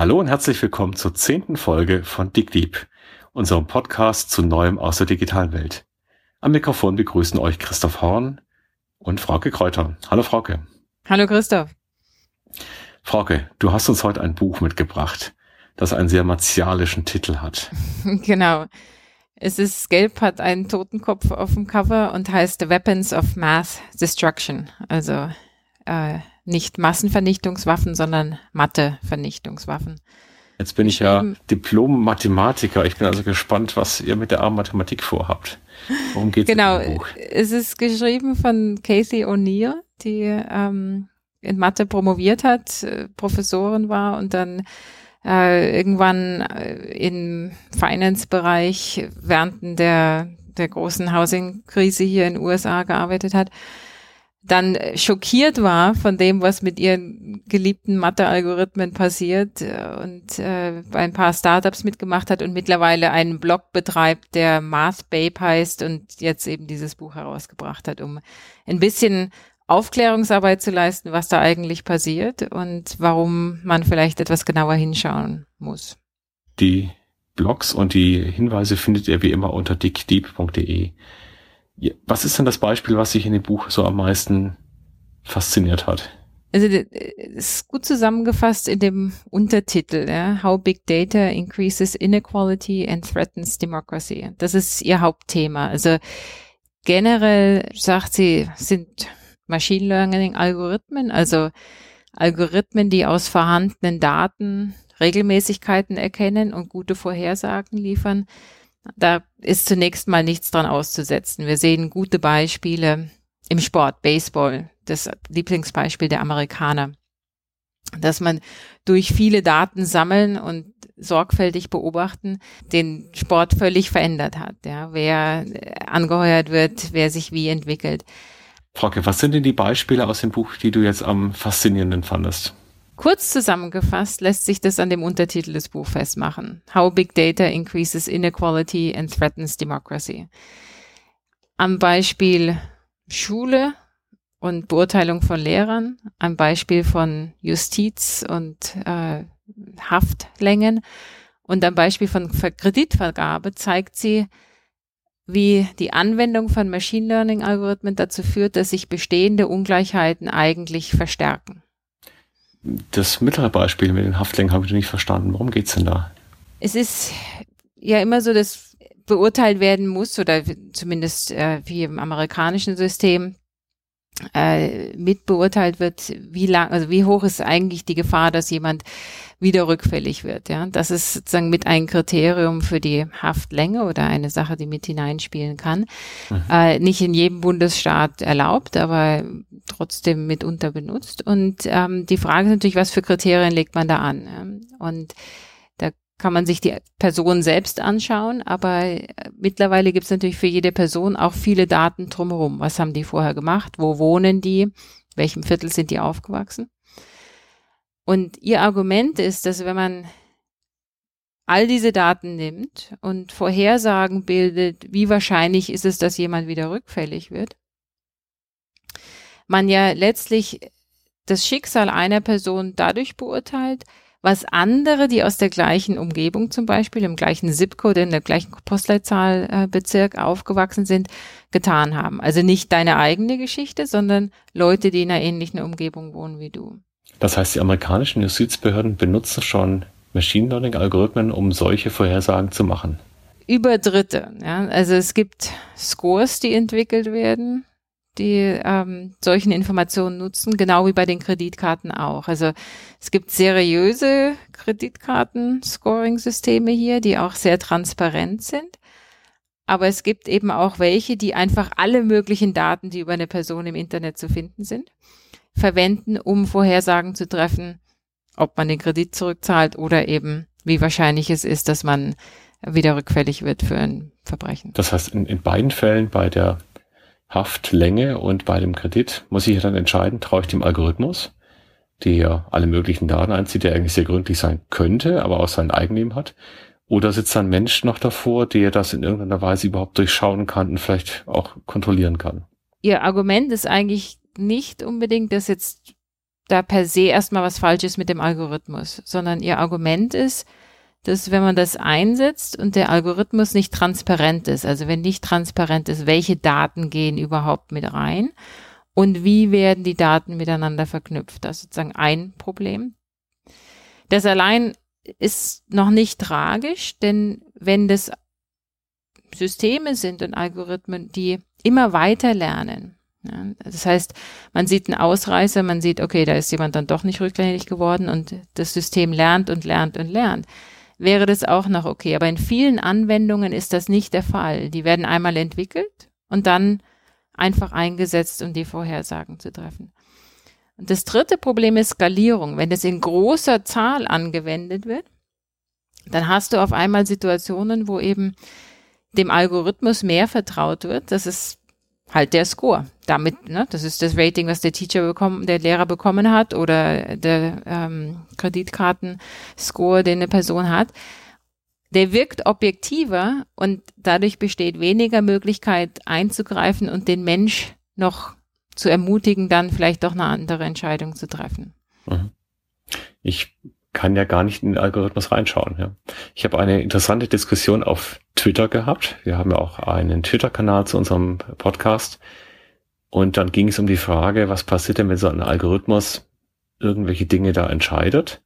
Hallo und herzlich willkommen zur zehnten Folge von DickDeep, unserem Podcast zu Neuem aus der digitalen Welt. Am Mikrofon begrüßen euch Christoph Horn und Frauke Kräuter. Hallo Frauke. Hallo Christoph. Frauke, du hast uns heute ein Buch mitgebracht, das einen sehr martialischen Titel hat. genau. Es ist gelb, hat einen Totenkopf auf dem Cover und heißt The Weapons of Mass Destruction. Also äh, nicht Massenvernichtungswaffen, sondern Mathe-Vernichtungswaffen. Jetzt bin ich ja Diplom-Mathematiker. Ich bin also gespannt, was ihr mit der armen Mathematik vorhabt. Worum geht es genau? Es ist geschrieben von Casey O'Neill, die ähm, in Mathe promoviert hat, äh, Professorin war und dann äh, irgendwann äh, im Finance-Bereich während der, der großen Housing-Krise hier in den USA gearbeitet hat, dann schockiert war von dem, was mit ihren geliebten Mathe-Algorithmen passiert äh, und äh, ein paar Startups mitgemacht hat und mittlerweile einen Blog betreibt, der Math Babe heißt und jetzt eben dieses Buch herausgebracht hat, um ein bisschen Aufklärungsarbeit zu leisten, was da eigentlich passiert und warum man vielleicht etwas genauer hinschauen muss. Die Blogs und die Hinweise findet ihr wie immer unter dickdeep.de. Was ist denn das Beispiel, was sich in dem Buch so am meisten fasziniert hat? Also es ist gut zusammengefasst in dem Untertitel, ja, How Big Data Increases Inequality and Threatens Democracy. Das ist ihr Hauptthema. Also generell sagt sie, sind Machine Learning Algorithmen, also Algorithmen, die aus vorhandenen Daten Regelmäßigkeiten erkennen und gute Vorhersagen liefern. Da ist zunächst mal nichts dran auszusetzen. Wir sehen gute Beispiele im Sport, Baseball, das Lieblingsbeispiel der Amerikaner, dass man durch viele Daten sammeln und sorgfältig beobachten, den Sport völlig verändert hat. Ja, wer angeheuert wird, wer sich wie entwickelt. Frauke, was sind denn die Beispiele aus dem Buch, die du jetzt am faszinierenden fandest? Kurz zusammengefasst lässt sich das an dem Untertitel des Buches festmachen. How Big Data Increases Inequality and Threatens Democracy. Am Beispiel Schule und Beurteilung von Lehrern, am Beispiel von Justiz und äh, Haftlängen und am Beispiel von Kreditvergabe zeigt sie, wie die Anwendung von Machine Learning Algorithmen dazu führt, dass sich bestehende Ungleichheiten eigentlich verstärken. Das mittlere Beispiel mit den Haftlängen habe ich nicht verstanden. Worum geht's denn da? Es ist ja immer so, dass beurteilt werden muss, oder zumindest äh, wie im amerikanischen System, äh, mit beurteilt wird, wie lang, also wie hoch ist eigentlich die Gefahr, dass jemand wieder rückfällig wird. Ja, das ist sozusagen mit ein Kriterium für die Haftlänge oder eine Sache, die mit hineinspielen kann. Mhm. Äh, nicht in jedem Bundesstaat erlaubt, aber trotzdem mitunter benutzt. Und ähm, die Frage ist natürlich, was für Kriterien legt man da an? Ja? Und kann man sich die Person selbst anschauen, aber äh, mittlerweile gibt es natürlich für jede Person auch viele Daten drumherum. Was haben die vorher gemacht? Wo wohnen die? Welchem Viertel sind die aufgewachsen? Und ihr Argument ist, dass wenn man all diese Daten nimmt und Vorhersagen bildet, wie wahrscheinlich ist es, dass jemand wieder rückfällig wird, man ja letztlich das Schicksal einer Person dadurch beurteilt, was andere, die aus der gleichen Umgebung zum Beispiel, im gleichen ZIP-Code, in der gleichen Postleitzahlbezirk äh, aufgewachsen sind, getan haben. Also nicht deine eigene Geschichte, sondern Leute, die in einer ähnlichen Umgebung wohnen wie du. Das heißt, die amerikanischen Justizbehörden benutzen schon Machine Learning-Algorithmen, um solche Vorhersagen zu machen. Über Dritte. Ja. Also es gibt Scores, die entwickelt werden die ähm, solchen Informationen nutzen, genau wie bei den Kreditkarten auch. Also es gibt seriöse Kreditkarten-Scoring-Systeme hier, die auch sehr transparent sind. Aber es gibt eben auch welche, die einfach alle möglichen Daten, die über eine Person im Internet zu finden sind, verwenden, um Vorhersagen zu treffen, ob man den Kredit zurückzahlt oder eben wie wahrscheinlich es ist, dass man wieder rückfällig wird für ein Verbrechen. Das heißt, in, in beiden Fällen bei der Haftlänge und bei dem Kredit muss ich dann entscheiden, traue ich dem Algorithmus, der alle möglichen Daten einzieht, der eigentlich sehr gründlich sein könnte, aber auch sein Eigenleben hat, oder sitzt ein Mensch noch davor, der das in irgendeiner Weise überhaupt durchschauen kann und vielleicht auch kontrollieren kann? Ihr Argument ist eigentlich nicht unbedingt, dass jetzt da per se erstmal was falsch ist mit dem Algorithmus, sondern ihr Argument ist, dass wenn man das einsetzt und der Algorithmus nicht transparent ist, also wenn nicht transparent ist, welche Daten gehen überhaupt mit rein und wie werden die Daten miteinander verknüpft, das ist sozusagen ein Problem. Das allein ist noch nicht tragisch, denn wenn das Systeme sind und Algorithmen, die immer weiter lernen, ja, das heißt, man sieht einen Ausreißer, man sieht, okay, da ist jemand dann doch nicht rückgängig geworden und das System lernt und lernt und lernt. Wäre das auch noch okay. Aber in vielen Anwendungen ist das nicht der Fall. Die werden einmal entwickelt und dann einfach eingesetzt, um die Vorhersagen zu treffen. Und das dritte Problem ist Skalierung. Wenn es in großer Zahl angewendet wird, dann hast du auf einmal Situationen, wo eben dem Algorithmus mehr vertraut wird. Das ist halt der Score. Damit, ne, das ist das Rating, was der Teacher bekommen, der Lehrer bekommen hat oder der ähm, Kreditkartenscore, den eine Person hat. Der wirkt objektiver und dadurch besteht weniger Möglichkeit einzugreifen und den Mensch noch zu ermutigen, dann vielleicht doch eine andere Entscheidung zu treffen. Mhm. Ich kann ja gar nicht in den Algorithmus reinschauen. Ja. Ich habe eine interessante Diskussion auf Twitter gehabt. Wir haben ja auch einen Twitter-Kanal zu unserem Podcast. Und dann ging es um die Frage, was passiert denn, wenn so ein Algorithmus irgendwelche Dinge da entscheidet?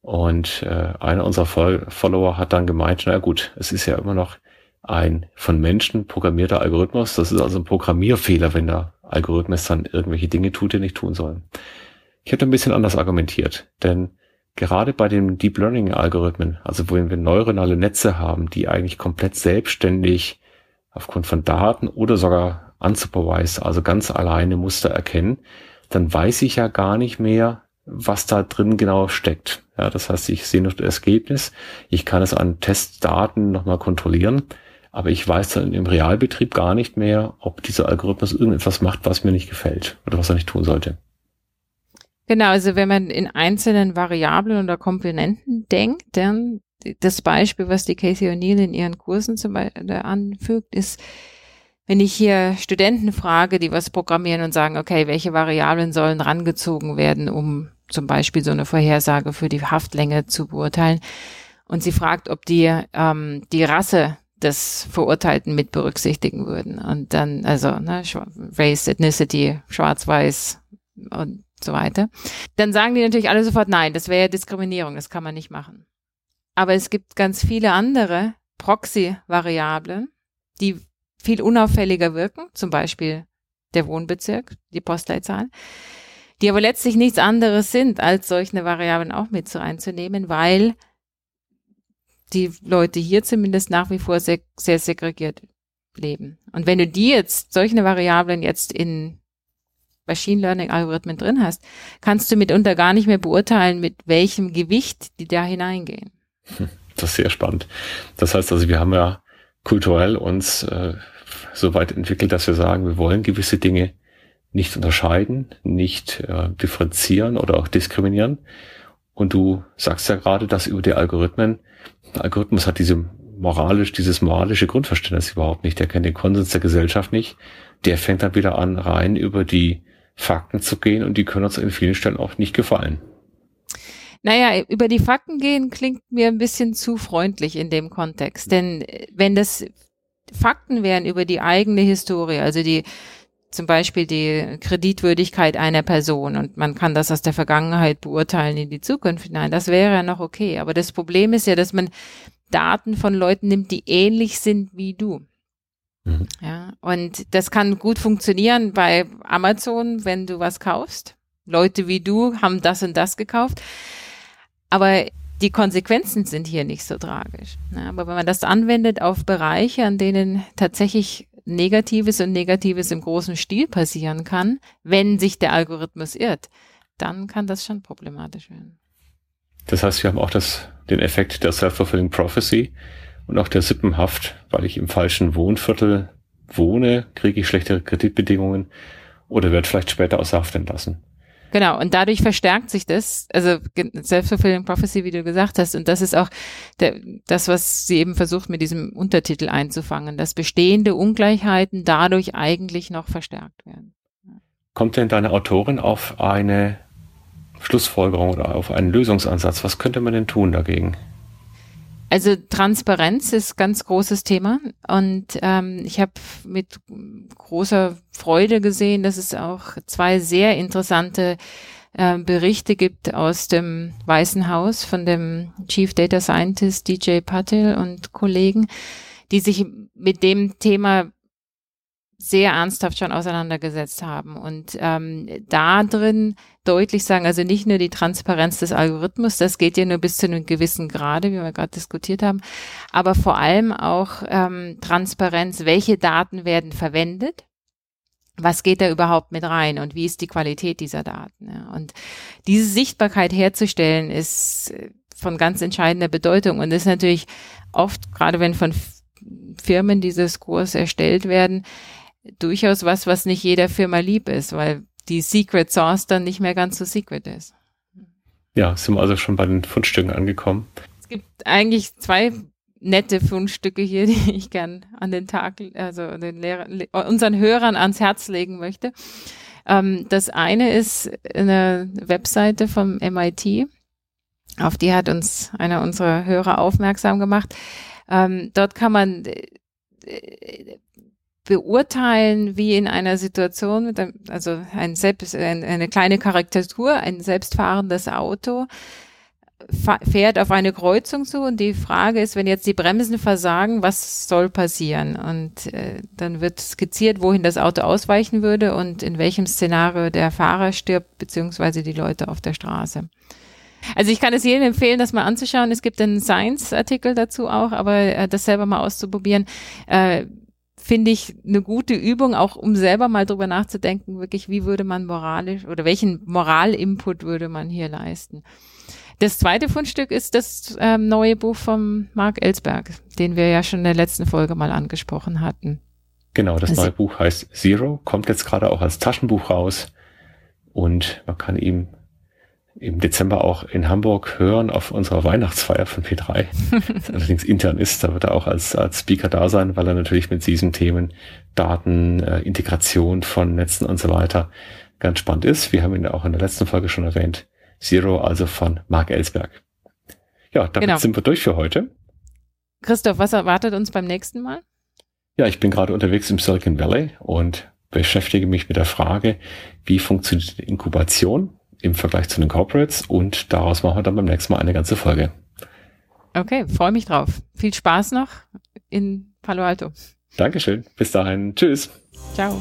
Und äh, einer unserer Follower hat dann gemeint, na gut, es ist ja immer noch ein von Menschen programmierter Algorithmus. Das ist also ein Programmierfehler, wenn der Algorithmus dann irgendwelche Dinge tut, die nicht tun sollen. Ich habe ein bisschen anders argumentiert, denn gerade bei den Deep Learning Algorithmen, also wo wir neuronale Netze haben, die eigentlich komplett selbstständig aufgrund von Daten oder sogar unsupervised, also ganz alleine Muster erkennen, dann weiß ich ja gar nicht mehr, was da drin genau steckt. Ja, das heißt, ich sehe nur das Ergebnis, ich kann es an Testdaten nochmal kontrollieren, aber ich weiß dann im Realbetrieb gar nicht mehr, ob dieser Algorithmus irgendetwas macht, was mir nicht gefällt oder was er nicht tun sollte. Genau, also wenn man in einzelnen Variablen oder Komponenten denkt, dann das Beispiel, was die Casey O'Neill in ihren Kursen zum Beispiel anfügt, ist, wenn ich hier Studenten frage, die was programmieren und sagen, okay, welche Variablen sollen rangezogen werden, um zum Beispiel so eine Vorhersage für die Haftlänge zu beurteilen, und sie fragt, ob die ähm, die Rasse des Verurteilten mit berücksichtigen würden. Und dann, also ne, Race, Ethnicity, Schwarz-Weiß und so weiter, dann sagen die natürlich alle sofort, nein, das wäre ja Diskriminierung, das kann man nicht machen. Aber es gibt ganz viele andere Proxy-Variablen, die viel unauffälliger wirken, zum Beispiel der Wohnbezirk, die Postleitzahl, die aber letztlich nichts anderes sind, als solche Variablen auch mit so einzunehmen, weil die Leute hier zumindest nach wie vor sehr, sehr segregiert leben. Und wenn du die jetzt, solche Variablen jetzt in Machine Learning Algorithmen drin hast, kannst du mitunter gar nicht mehr beurteilen, mit welchem Gewicht die da hineingehen. Das ist sehr spannend. Das heißt also, wir haben ja kulturell uns äh, so weit entwickelt, dass wir sagen, wir wollen gewisse Dinge nicht unterscheiden, nicht äh, differenzieren oder auch diskriminieren. Und du sagst ja gerade, dass über die Algorithmen, der Algorithmus hat diese moralisch, dieses moralische Grundverständnis überhaupt nicht. Der kennt den Konsens der Gesellschaft nicht. Der fängt dann wieder an, rein über die Fakten zu gehen und die können uns in vielen Stellen auch nicht gefallen. Naja, über die Fakten gehen klingt mir ein bisschen zu freundlich in dem Kontext. Denn äh, wenn das Fakten wären über die eigene Historie, also die zum Beispiel die Kreditwürdigkeit einer Person und man kann das aus der Vergangenheit beurteilen in die Zukunft hinein, das wäre ja noch okay. Aber das Problem ist ja, dass man Daten von Leuten nimmt, die ähnlich sind wie du. Mhm. Ja, und das kann gut funktionieren bei Amazon, wenn du was kaufst. Leute wie du haben das und das gekauft. Aber die Konsequenzen sind hier nicht so tragisch. Ja, aber wenn man das anwendet auf Bereiche, an denen tatsächlich Negatives und Negatives im großen Stil passieren kann, wenn sich der Algorithmus irrt, dann kann das schon problematisch werden. Das heißt, wir haben auch das, den Effekt der Self-Fulfilling Prophecy und auch der Sippenhaft, weil ich im falschen Wohnviertel wohne, kriege ich schlechtere Kreditbedingungen oder werde vielleicht später aus Haft entlassen. Genau, und dadurch verstärkt sich das, also Self-Fulfilling Prophecy, wie du gesagt hast, und das ist auch der, das, was sie eben versucht mit diesem Untertitel einzufangen, dass bestehende Ungleichheiten dadurch eigentlich noch verstärkt werden. Kommt denn deine Autorin auf eine Schlussfolgerung oder auf einen Lösungsansatz? Was könnte man denn tun dagegen? Also Transparenz ist ganz großes Thema. Und ähm, ich habe mit großer Freude gesehen, dass es auch zwei sehr interessante äh, Berichte gibt aus dem Weißen Haus von dem Chief Data Scientist DJ Patel und Kollegen, die sich mit dem Thema sehr ernsthaft schon auseinandergesetzt haben und ähm, da drin deutlich sagen, also nicht nur die Transparenz des Algorithmus, das geht ja nur bis zu einem gewissen Grade, wie wir gerade diskutiert haben, aber vor allem auch ähm, Transparenz, welche Daten werden verwendet, was geht da überhaupt mit rein und wie ist die Qualität dieser Daten. Ja? Und diese Sichtbarkeit herzustellen ist äh, von ganz entscheidender Bedeutung und ist natürlich oft, gerade wenn von Firmen diese Scores erstellt werden, durchaus was, was nicht jeder Firma lieb ist, weil die Secret Source dann nicht mehr ganz so secret ist. Ja, sind wir also schon bei den Fundstücken angekommen. Es gibt eigentlich zwei nette Fundstücke hier, die ich gern an den Tag, also den Lehrer, unseren Hörern ans Herz legen möchte. Ähm, das eine ist eine Webseite vom MIT. Auf die hat uns einer unserer Hörer aufmerksam gemacht. Ähm, dort kann man äh, beurteilen, wie in einer Situation, mit einem, also ein selbst, ein, eine kleine Karikatur, ein selbstfahrendes Auto fährt auf eine Kreuzung zu und die Frage ist, wenn jetzt die Bremsen versagen, was soll passieren? Und äh, dann wird skizziert, wohin das Auto ausweichen würde und in welchem Szenario der Fahrer stirbt, beziehungsweise die Leute auf der Straße. Also ich kann es jedem empfehlen, das mal anzuschauen. Es gibt einen Science-Artikel dazu auch, aber äh, das selber mal auszuprobieren. Äh, finde ich eine gute Übung, auch um selber mal drüber nachzudenken, wirklich, wie würde man moralisch oder welchen Moralinput würde man hier leisten. Das zweite Fundstück ist das ähm, neue Buch von Mark Ellsberg, den wir ja schon in der letzten Folge mal angesprochen hatten. Genau, das also, neue Buch heißt Zero, kommt jetzt gerade auch als Taschenbuch raus und man kann ihm im Dezember auch in Hamburg hören auf unserer Weihnachtsfeier von P3. das allerdings intern ist, da wird er auch als, als Speaker da sein, weil er natürlich mit diesen Themen Daten, äh, Integration von Netzen und so weiter ganz spannend ist. Wir haben ihn auch in der letzten Folge schon erwähnt. Zero, also von Mark Ellsberg. Ja, damit genau. sind wir durch für heute. Christoph, was erwartet uns beim nächsten Mal? Ja, ich bin gerade unterwegs im Silicon Valley und beschäftige mich mit der Frage, wie funktioniert die Inkubation im Vergleich zu den Corporates und daraus machen wir dann beim nächsten Mal eine ganze Folge. Okay, freue mich drauf. Viel Spaß noch in Palo Alto. Dankeschön. Bis dahin. Tschüss. Ciao.